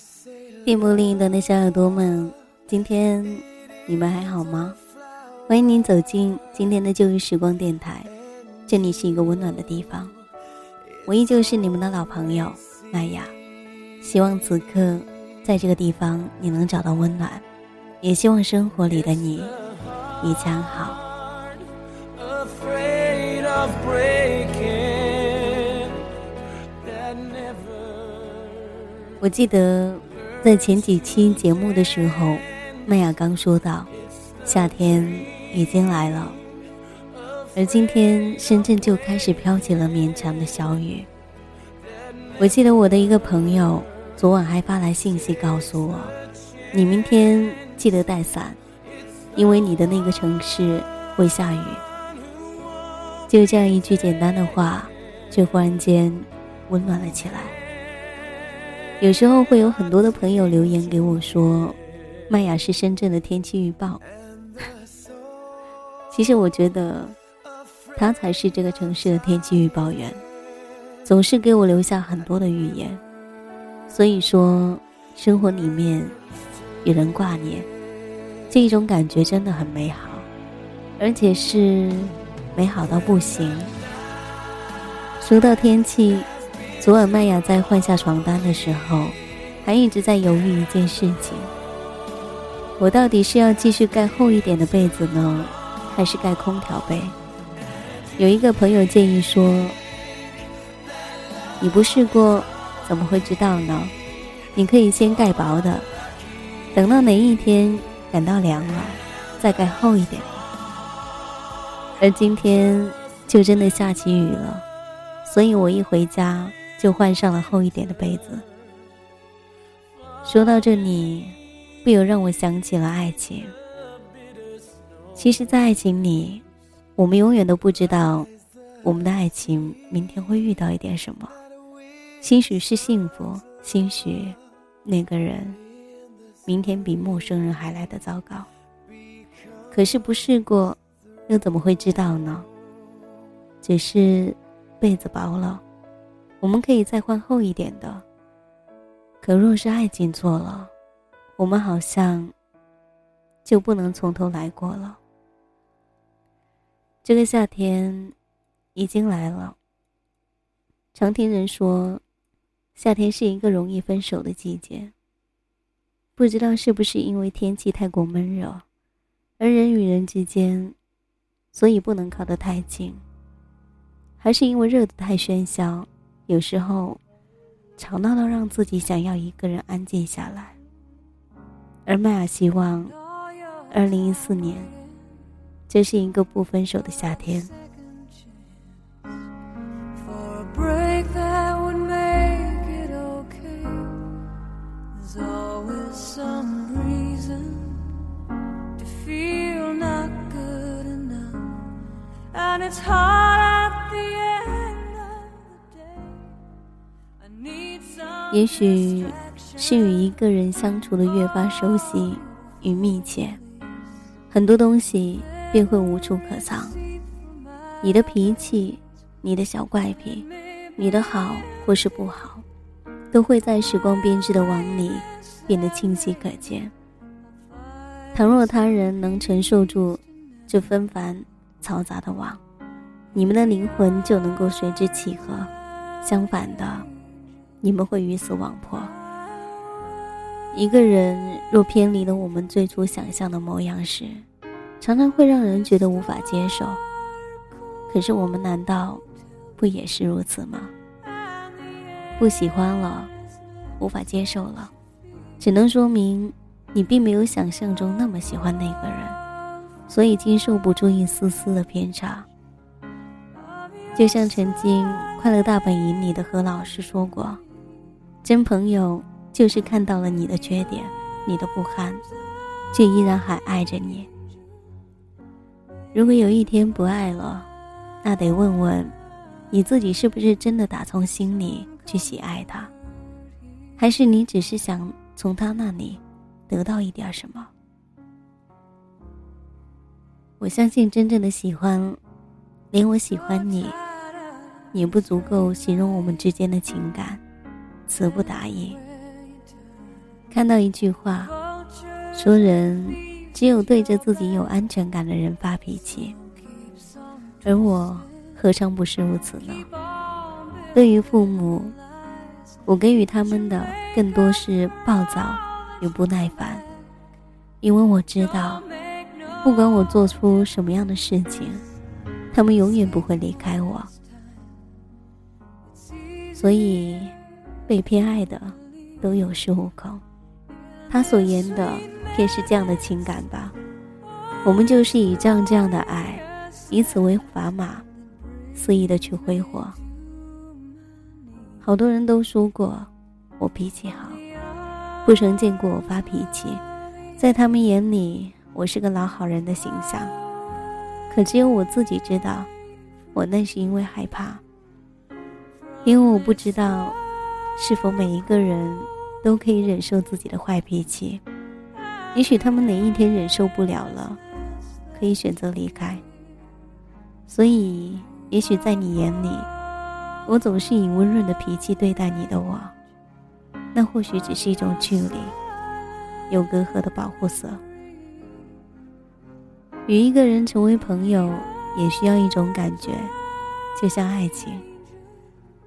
I say 电波另一端的小耳朵们，今天你们还好吗？欢迎您走进今天的旧日时光电台，这里是一个温暖的地方。我依旧是你们的老朋友麦雅，希望此刻在这个地方你能找到温暖，也希望生活里的你一切安好。我记得在前几期节目的时候，麦雅刚说到，夏天已经来了，而今天深圳就开始飘起了绵长的小雨。我记得我的一个朋友昨晚还发来信息告诉我，你明天记得带伞，因为你的那个城市会下雨。就这样一句简单的话，却忽然间温暖了起来。有时候会有很多的朋友留言给我说，麦雅是深圳的天气预报。其实我觉得，他才是这个城市的天气预报员，总是给我留下很多的预言。所以说，生活里面有人挂念，这一种感觉真的很美好，而且是美好到不行。说到天气，昨晚麦雅在换下床单的时候，还一直在犹豫一件事情：我到底是要继续盖厚一点的被子呢，还是盖空调被？有一个朋友建议说：“你不试过，怎么会知道呢？你可以先盖薄的，等到哪一天感到凉了，再盖厚一点。”而今天就真的下起雨了。所以我一回家就换上了厚一点的被子。说到这里，不由让我想起了爱情。其实，在爱情里，我们永远都不知道我们的爱情明天会遇到一点什么。兴许是幸福，兴许那个人明天比陌生人还来得糟糕。可是不试过，又怎么会知道呢？只是。被子薄了，我们可以再换厚一点的。可若是爱情错了，我们好像就不能从头来过了。这个夏天已经来了。常听人说，夏天是一个容易分手的季节。不知道是不是因为天气太过闷热，而人与人之间，所以不能靠得太近。还是因为热得太喧嚣，有时候吵闹到让自己想要一个人安静下来。而麦雅希望，二零一四年，这是一个不分手的夏天。For a 也许是与一个人相处的越发熟悉与密切，很多东西便会无处可藏。你的脾气，你的小怪癖，你的好或是不好，都会在时光编织的网里变得清晰可见。倘若他人能承受住这纷繁嘈杂的网，你们的灵魂就能够随之契合；相反的，你们会鱼死网破。一个人若偏离了我们最初想象的模样时，常常会让人觉得无法接受。可是我们难道不也是如此吗？不喜欢了无法接受了，只能说明你并没有想象中那么喜欢那个人，所以经受不住一丝丝的偏差。就像曾经《快乐大本营》里的何老师说过：“真朋友就是看到了你的缺点、你的不堪，却依然还爱着你。如果有一天不爱了，那得问问你自己是不是真的打从心里去喜爱他，还是你只是想从他那里得到一点什么？我相信真正的喜欢，连我喜欢你，也不足够形容我们之间的情感，词不达意。看到一句话，说人只有对着自己有安全感的人发脾气。而我何尝不是如此呢？对于父母，我给予他们的更多是暴躁与不耐烦，因为我知道，不管我做出什么样的事情，他们永远不会离开我。所以，被偏爱的都有恃无恐。他所言的，便是这样的情感吧。我们就是以这样这样的爱。以此为砝码，肆意的去挥霍。好多人都说过我脾气好，不曾见过我发脾气，在他们眼里我是个老好人的形象。可只有我自己知道，我那是因为害怕，因为我不知道是否每一个人都可以忍受自己的坏脾气。也许他们哪一天忍受不了了，可以选择离开。所以，也许在你眼里，我总是以温润的脾气对待你的我，那或许只是一种距离，有隔阂的保护色。与一个人成为朋友，也需要一种感觉，就像爱情。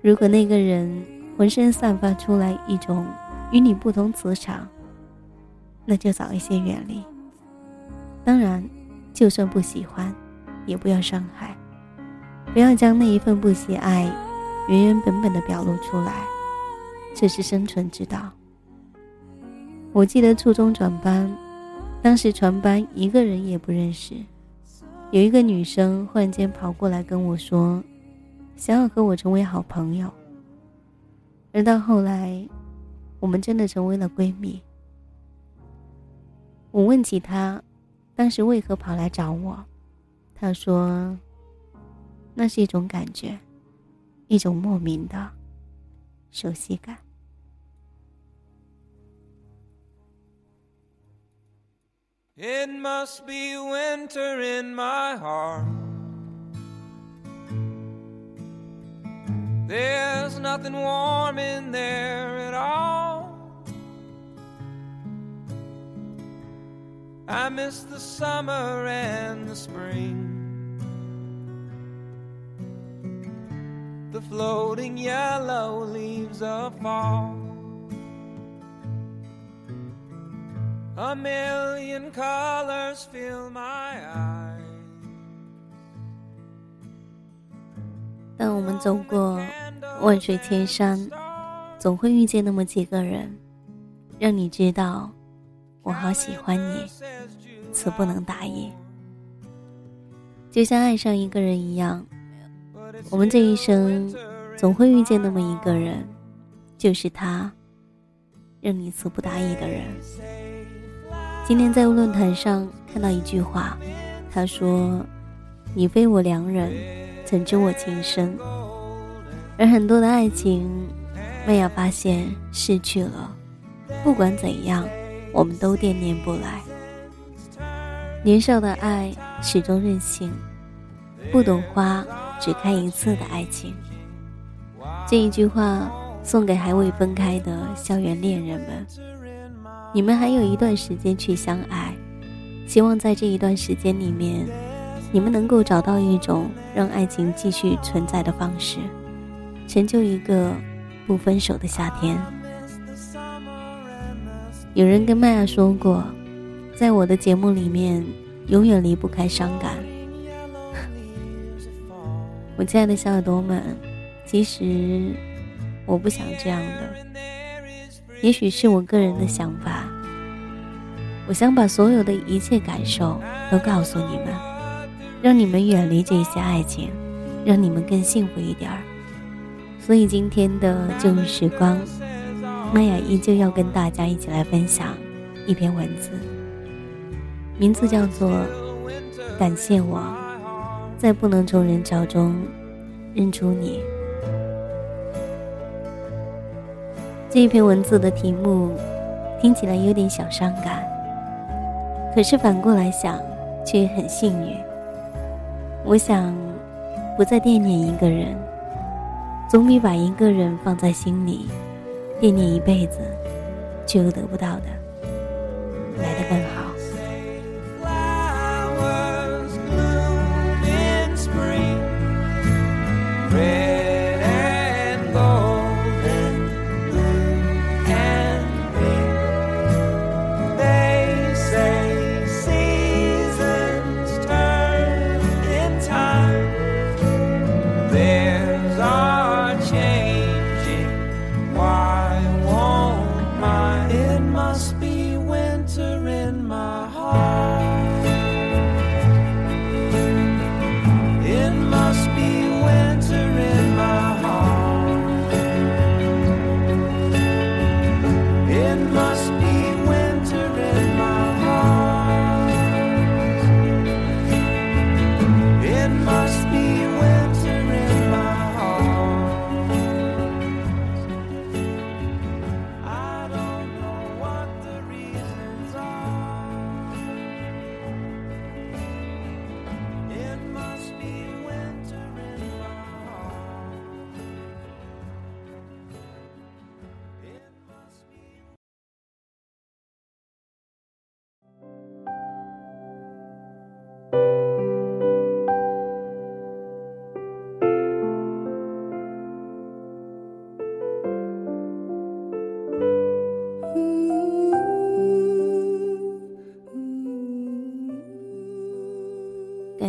如果那个人浑身散发出来一种与你不同磁场，那就早一些远离。当然，就算不喜欢。也不要伤害，不要将那一份不喜爱原原本本的表露出来，这是生存之道。我记得初中转班，当时全班一个人也不认识，有一个女生忽然间跑过来跟我说，想要和我成为好朋友。而到后来，我们真的成为了闺蜜。我问起她，当时为何跑来找我？他说：“那是一种感觉，一种莫名的熟悉感。” It must be winter in my heart. There's nothing warm in there at all. I miss the summer and the spring. the floating yellow leaves of fall. A million colors fill my eyes. 当我们走过万水千山，总会遇见那么几个人，让你知道我好喜欢你，词不能达意。就像爱上一个人一样，我们这一生总会遇见那么一个人，就是他，让你词不达意的人。今天在论坛上看到一句话，他说：“你非我良人，怎知我情深？”而很多的爱情，没有发现失去了，不管怎样，我们都惦念不来。年少的爱始终任性，不懂花。只开一次的爱情，这一句话送给还未分开的校园恋人们。你们还有一段时间去相爱，希望在这一段时间里面，你们能够找到一种让爱情继续存在的方式，成就一个不分手的夏天。有人跟麦亚说过，在我的节目里面，永远离不开伤感。我亲爱的小耳朵们，其实我不想这样的，也许是我个人的想法。我想把所有的一切感受都告诉你们，让你们远离这些爱情，让你们更幸福一点儿。所以今天的旧日时光，玛雅依旧要跟大家一起来分享一篇文字，名字叫做《感谢我》。在不能从人潮中认出你，这一篇文字的题目听起来有点小伤感，可是反过来想，却很幸运。我想，不再惦念一个人，总比把一个人放在心里，惦念一辈子，却又得不到的，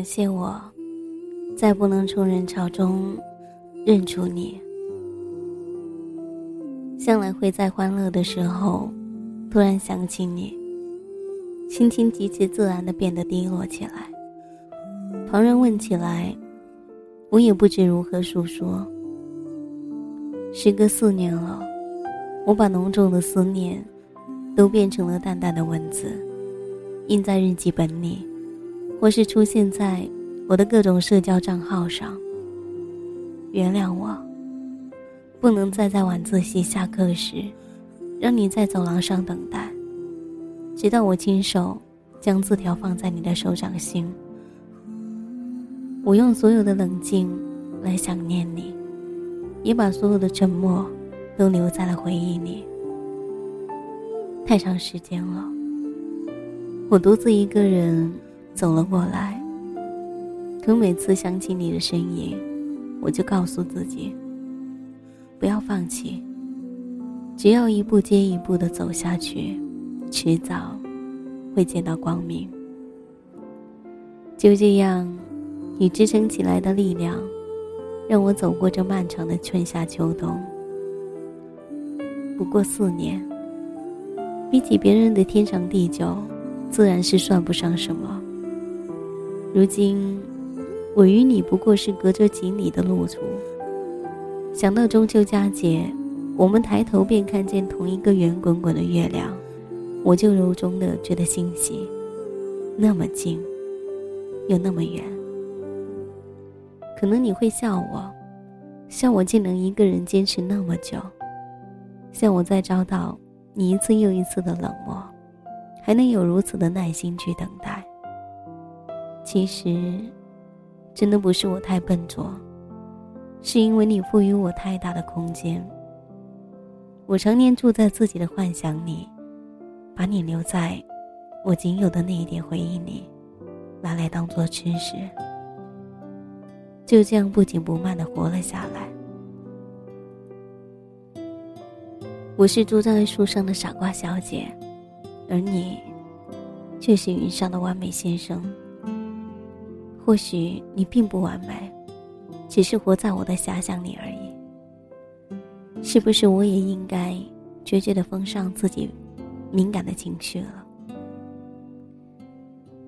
感谢我，在不能从人潮中认出你。向来会在欢乐的时候，突然想起你，心情极其自然的变得低落起来。旁人问起来，我也不知如何诉说。时隔四年了，我把浓重的思念，都变成了淡淡的文字，印在日记本里。或是出现在我的各种社交账号上。原谅我，不能再在晚自习下课时，让你在走廊上等待，直到我亲手将字条放在你的手掌心。我用所有的冷静来想念你，也把所有的沉默都留在了回忆里。太长时间了，我独自一个人。走了过来，可每次想起你的身影，我就告诉自己，不要放弃。只要一步接一步的走下去，迟早会见到光明。就这样，你支撑起来的力量，让我走过这漫长的春夏秋冬。不过四年，比起别人的天长地久，自然是算不上什么。如今，我与你不过是隔着几里的路途。想到中秋佳节，我们抬头便看见同一个圆滚滚的月亮，我就由衷的觉得欣喜。那么近，又那么远。可能你会笑我，笑我竟能一个人坚持那么久，笑我在遭到你一次又一次的冷漠，还能有如此的耐心去等待。其实，真的不是我太笨拙，是因为你赋予我太大的空间。我常年住在自己的幻想里，把你留在我仅有的那一点回忆里，拿来当做吃食。就这样不紧不慢的活了下来。我是住在树上的傻瓜小姐，而你，却是云上的完美先生。或许你并不完美，只是活在我的遐想里而已。是不是我也应该决绝的封上自己敏感的情绪了。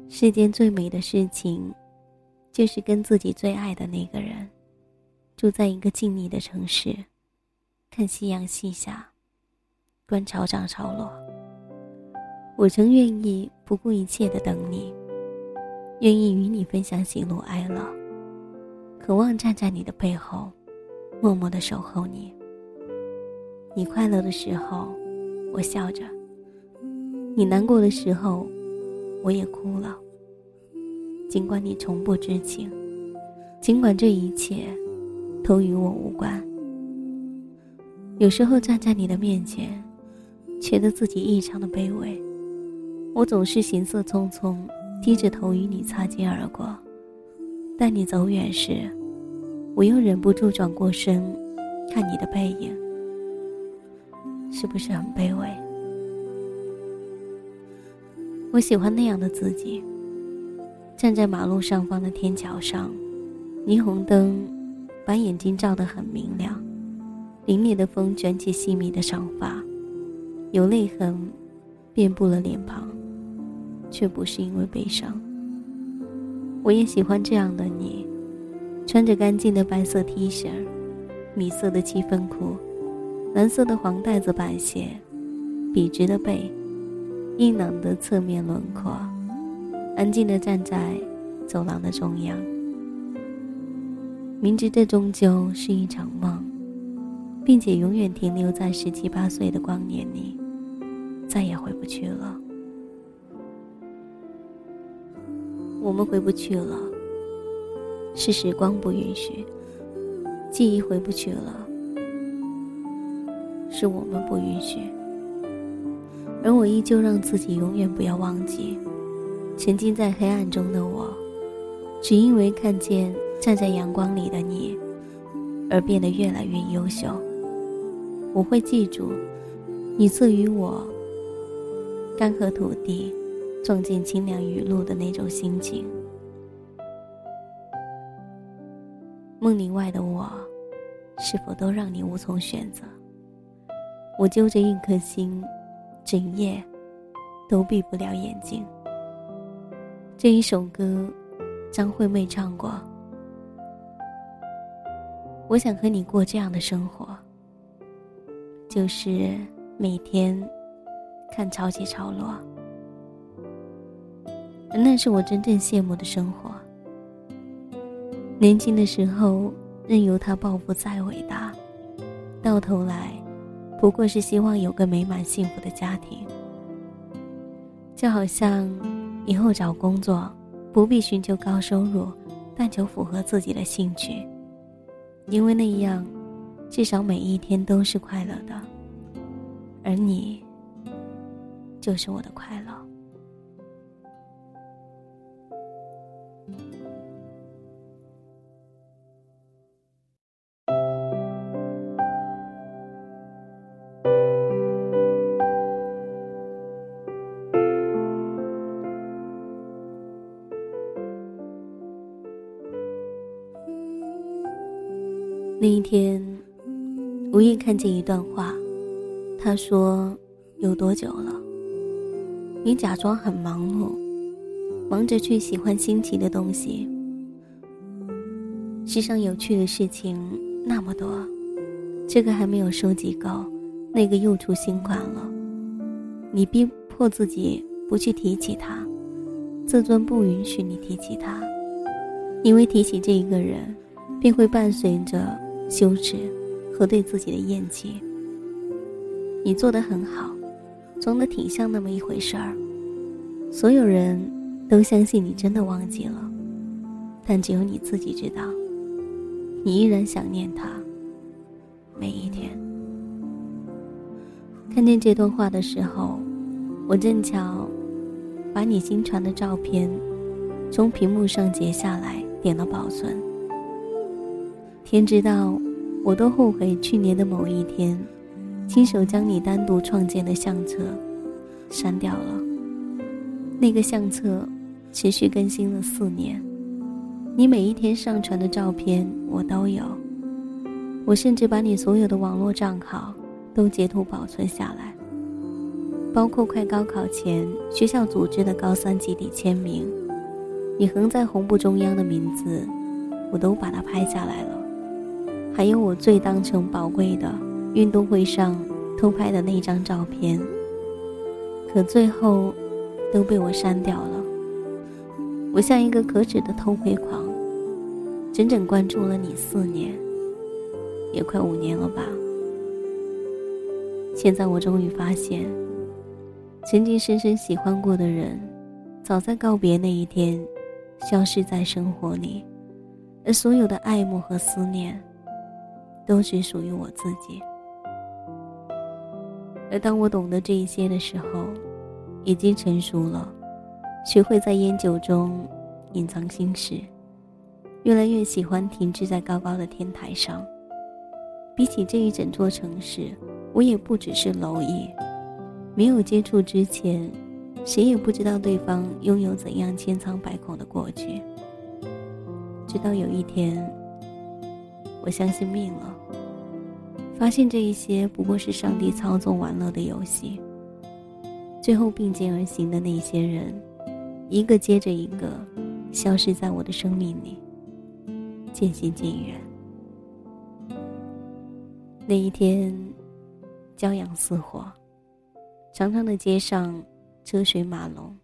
世间最美的事情，就是跟自己最爱的那个人，住在一个静谧的城市，看夕阳西下，观潮涨潮落。我曾愿意不顾一切的等你，愿意与你分享喜怒哀乐，渴望站在你的背后，默默的守候你。你快乐的时候，我笑着；你难过的时候，我也哭了。尽管你从不知情，尽管这一切都与我无关。有时候站在你的面前，觉得自己异常的卑微。我总是行色匆匆，低着头与你擦肩而过。待你走远时，我又忍不住转过身，看你的背影。是不是很卑微？我喜欢那样的自己，站在马路上方的天桥上，霓虹灯把眼睛照得很明亮，凛冽的风卷起细密的长发，有泪痕遍布了脸庞，却不是因为悲伤。我也喜欢这样的你，穿着干净的白色 T 恤，米色的七分裤。蓝色的黄带子板鞋，笔直的背，硬朗的侧面轮廓，安静的站在走廊的中央。明知这终究是一场梦，并且永远停留在十七八岁的光年里，再也回不去了。我们回不去了，是时光不允许，记忆回不去了。是我们不允许，而我依旧让自己永远不要忘记，沉浸在黑暗中的我，只因为看见站在阳光里的你，而变得越来越优秀。我会记住，你赐予我干涸土地，撞进清凉雨露的那种心情。梦里外的我，是否都让你无从选择？我揪着一颗心，整夜都闭不了眼睛。这一首歌，张惠妹唱过。我想和你过这样的生活，就是每天看潮起潮落，那是我真正羡慕的生活。年轻的时候，任由他抱负再伟大，到头来。不过是希望有个美满幸福的家庭，就好像以后找工作不必寻求高收入，但求符合自己的兴趣，因为那样至少每一天都是快乐的，而你就是我的快乐。那一天，无意看见一段话，他说：“有多久了？你假装很忙碌，忙着去喜欢新奇的东西。世上有趣的事情那么多，这个还没有收集够，那个又出新款了。你逼迫自己不去提起他，自尊不允许你提起他，因为提起这一个人，便会伴随着。”羞耻和对自己的厌弃。你做的很好，装的挺像那么一回事儿，所有人都相信你真的忘记了，但只有你自己知道，你依然想念他。每一天，看见这段话的时候，我正巧把你新传的照片从屏幕上截下来，点了保存。天知道，我都后悔去年的某一天，亲手将你单独创建的相册删掉了。那个相册持续更新了四年，你每一天上传的照片我都有。我甚至把你所有的网络账号都截图保存下来，包括快高考前学校组织的高三集体签名，你横在红布中央的名字，我都把它拍下来了。还有我最当成宝贵的运动会上偷拍的那张照片，可最后都被我删掉了。我像一个可耻的偷窥狂，整整关注了你四年，也快五年了吧。现在我终于发现，曾经深深喜欢过的人，早在告别那一天，消失在生活里，而所有的爱慕和思念。都只属于我自己。而当我懂得这一些的时候，已经成熟了，学会在烟酒中隐藏心事，越来越喜欢停滞在高高的天台上。比起这一整座城市，我也不只是蝼蚁。没有接触之前，谁也不知道对方拥有怎样千疮百孔的过去。直到有一天。我相信命了，发现这一些不过是上帝操纵玩乐的游戏。最后并肩而行的那些人，一个接着一个，消失在我的生命里，渐行渐远。那一天，骄阳似火，长长的街上车水马龙，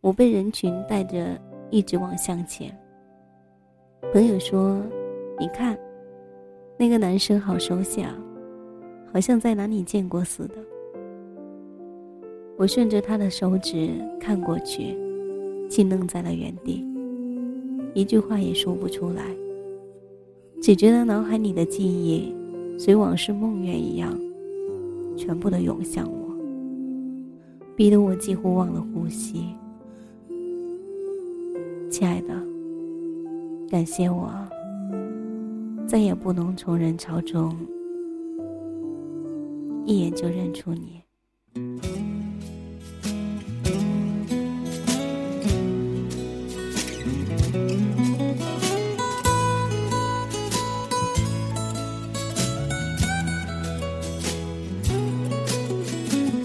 我被人群带着一直往向前。朋友说。你看，那个男生好熟悉啊，好像在哪里见过似的。我顺着他的手指看过去，竟愣在了原地，一句话也说不出来，只觉得脑海里的记忆随往事梦魇一样，全部都涌向我，逼得我几乎忘了呼吸。亲爱的，感谢我。再也不能从人潮中一眼就认出你。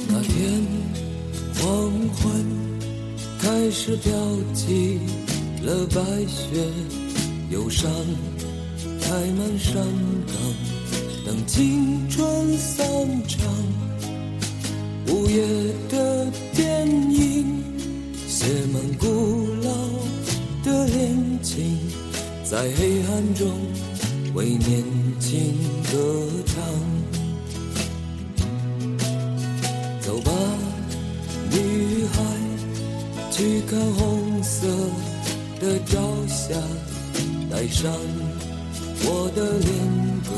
那天黄昏开始飘起了白雪，忧伤。开满山岗，等青春散场。午夜的电影，写满古老的恋情，在黑暗中为年轻歌唱。走吧，女孩，去看红色的朝霞，带上。我的恋歌，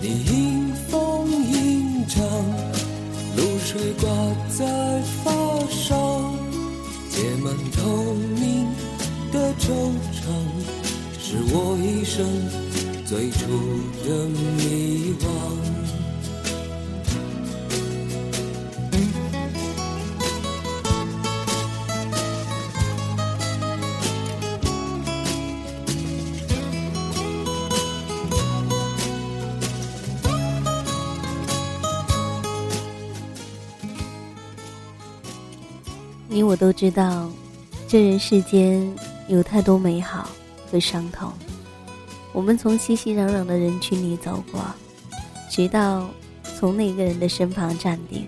你迎风吟唱，露水挂在发梢，结满透明的惆怅，是我一生最初的迷惘。我都知道，这人世间有太多美好和伤痛。我们从熙熙攘攘的人群里走过，直到从那个人的身旁站定，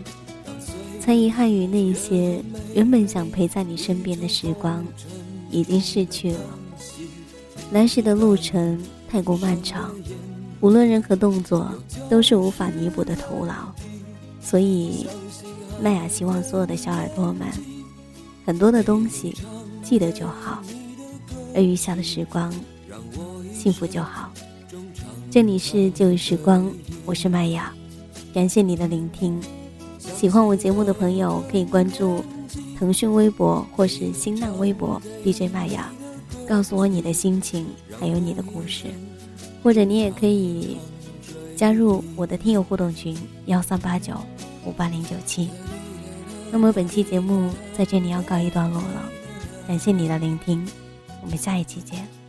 才遗憾于那些原本想陪在你身边的时光，已经逝去了。来时的路程太过漫长，无论任何动作都是无法弥补的徒劳。所以，麦雅希望所有的小耳朵们。很多的东西，记得就好，而余下的时光，幸福就好。这里是旧时光，我是麦雅，感谢你的聆听。喜欢我节目的朋友可以关注腾讯微博或是新浪微博 DJ 麦雅，告诉我你的心情还有你的故事，或者你也可以加入我的听友互动群幺三八九五八零九七。那么本期节目在这里要告一段落了，感谢你的聆听，我们下一期见。